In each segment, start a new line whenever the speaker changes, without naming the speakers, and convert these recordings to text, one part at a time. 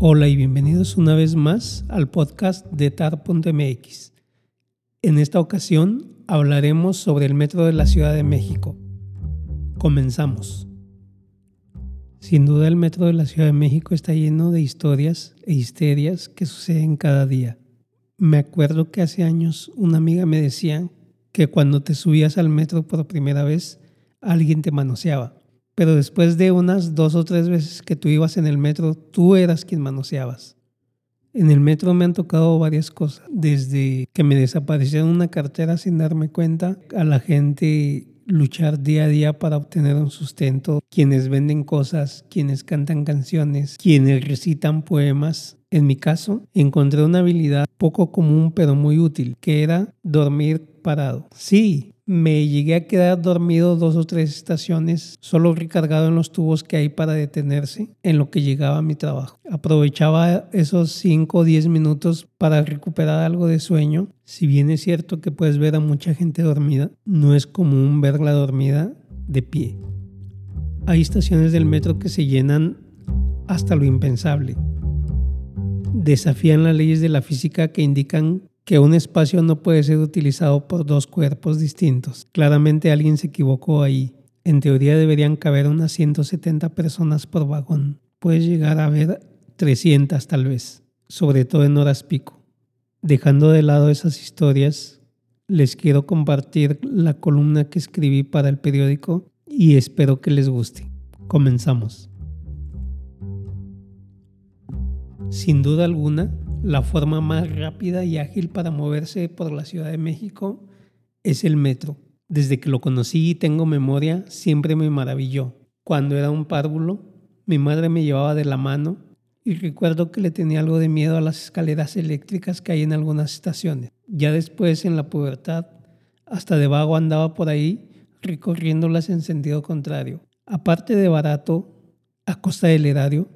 Hola y bienvenidos una vez más al podcast de TAR.mx. En esta ocasión hablaremos sobre el metro de la Ciudad de México. Comenzamos. Sin duda el metro de la Ciudad de México está lleno de historias e histerias que suceden cada día. Me acuerdo que hace años una amiga me decía que cuando te subías al metro por primera vez, alguien te manoseaba pero después de unas dos o tres veces que tú ibas en el metro, tú eras quien manoseabas. En el metro me han tocado varias cosas, desde que me desaparecieron una cartera sin darme cuenta, a la gente luchar día a día para obtener un sustento, quienes venden cosas, quienes cantan canciones, quienes recitan poemas. En mi caso, encontré una habilidad poco común pero muy útil, que era dormir parado. Sí, me llegué a quedar dormido dos o tres estaciones, solo recargado en los tubos que hay para detenerse en lo que llegaba a mi trabajo. Aprovechaba esos 5 o 10 minutos para recuperar algo de sueño. Si bien es cierto que puedes ver a mucha gente dormida, no es común verla dormida de pie. Hay estaciones del metro que se llenan hasta lo impensable. Desafían las leyes de la física que indican que un espacio no puede ser utilizado por dos cuerpos distintos. Claramente alguien se equivocó ahí. En teoría deberían caber unas 170 personas por vagón. Puedes llegar a ver 300 tal vez, sobre todo en horas pico. Dejando de lado esas historias, les quiero compartir la columna que escribí para el periódico y espero que les guste. Comenzamos. Sin duda alguna, la forma más rápida y ágil para moverse por la Ciudad de México es el metro. Desde que lo conocí y tengo memoria, siempre me maravilló. Cuando era un párvulo, mi madre me llevaba de la mano y recuerdo que le tenía algo de miedo a las escaleras eléctricas que hay en algunas estaciones. Ya después, en la pubertad, hasta de vago andaba por ahí recorriéndolas en sentido contrario. Aparte de barato, a costa del erario,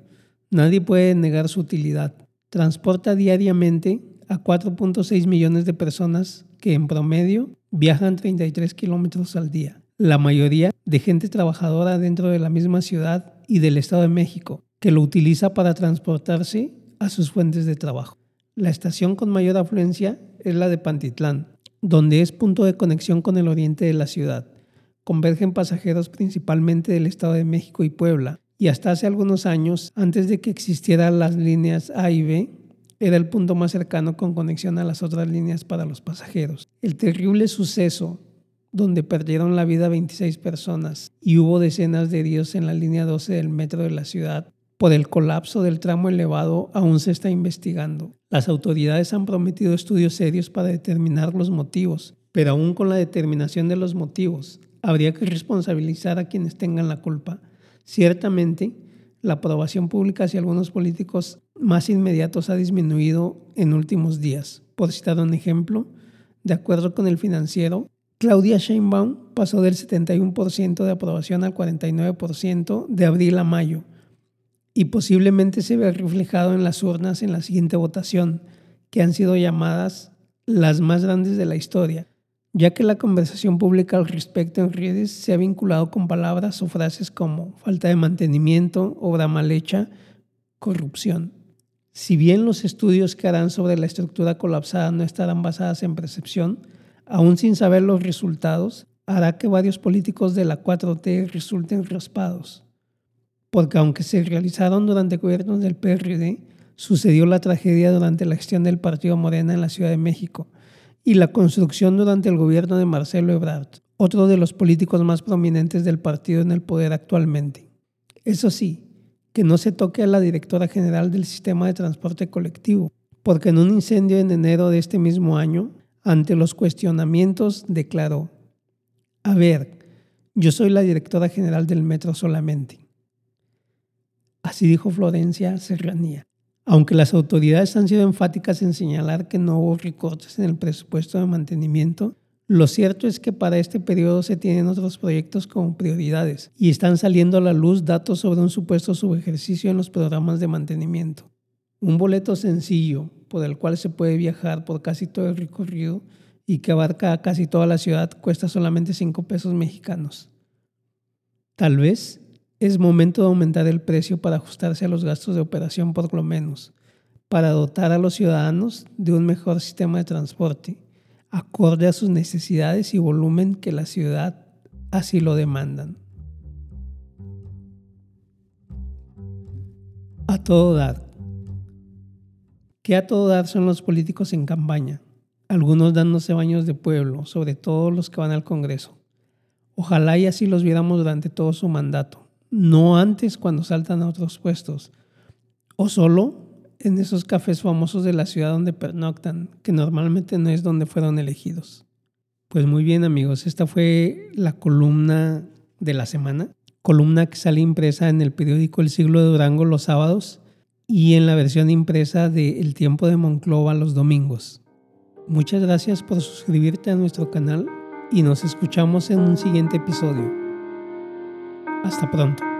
nadie puede negar su utilidad transporta diariamente a 4.6 millones de personas que en promedio viajan 33 kilómetros al día. La mayoría de gente trabajadora dentro de la misma ciudad y del Estado de México, que lo utiliza para transportarse a sus fuentes de trabajo. La estación con mayor afluencia es la de Pantitlán, donde es punto de conexión con el oriente de la ciudad. Convergen pasajeros principalmente del Estado de México y Puebla, y hasta hace algunos años, antes de que existieran las líneas A y B, era el punto más cercano con conexión a las otras líneas para los pasajeros. El terrible suceso donde perdieron la vida 26 personas y hubo decenas de heridos en la línea 12 del metro de la ciudad por el colapso del tramo elevado aún se está investigando. Las autoridades han prometido estudios serios para determinar los motivos, pero aún con la determinación de los motivos, habría que responsabilizar a quienes tengan la culpa Ciertamente, la aprobación pública hacia algunos políticos más inmediatos ha disminuido en últimos días. Por citar un ejemplo, de acuerdo con el financiero, Claudia Sheinbaum pasó del 71% de aprobación al 49% de abril a mayo y posiblemente se vea reflejado en las urnas en la siguiente votación, que han sido llamadas las más grandes de la historia, ya que la conversación pública al respecto en redes se ha vinculado con palabras o frases como falta de mantenimiento, obra mal hecha, corrupción. Si bien los estudios que harán sobre la estructura colapsada no estarán basadas en percepción, aún sin saber los resultados, hará que varios políticos de la 4T resulten raspados. Porque aunque se realizaron durante gobiernos del PRD, sucedió la tragedia durante la gestión del Partido Morena en la Ciudad de México, y la construcción durante el gobierno de Marcelo Ebrard, otro de los políticos más prominentes del partido en el poder actualmente. Eso sí, que no se toque a la directora general del sistema de transporte colectivo, porque en un incendio en enero de este mismo año, ante los cuestionamientos, declaró, a ver, yo soy la directora general del metro solamente. Así dijo Florencia Serranía. Aunque las autoridades han sido enfáticas en señalar que no hubo recortes en el presupuesto de mantenimiento, lo cierto es que para este periodo se tienen otros proyectos como prioridades y están saliendo a la luz datos sobre un supuesto subejercicio en los programas de mantenimiento. Un boleto sencillo por el cual se puede viajar por casi todo el recorrido y que abarca casi toda la ciudad cuesta solamente 5 pesos mexicanos. Tal vez Es momento de aumentar el precio para ajustarse a los gastos de operación por lo menos, para dotar a los ciudadanos de un mejor sistema de transporte, acorde a sus necesidades y volumen que la ciudad así lo demandan. A todo dar. ¿Qué a todo dar son los políticos en campaña? Algunos dándose baños de pueblo, sobre todo los que van al Congreso. Ojalá y así los viéramos durante todo su mandato, no antes cuando saltan a otros puestos, o solo en esos cafés famosos de la ciudad donde pernoctan, que normalmente no es donde fueron elegidos. Pues muy bien amigos, esta fue la columna de la semana, columna que sale impresa en el periódico El Siglo de Durango los sábados y en la versión impresa de El Tiempo de Monclova los domingos. Muchas gracias por suscribirte a nuestro canal y nos escuchamos en un siguiente episodio. Hasta pronto.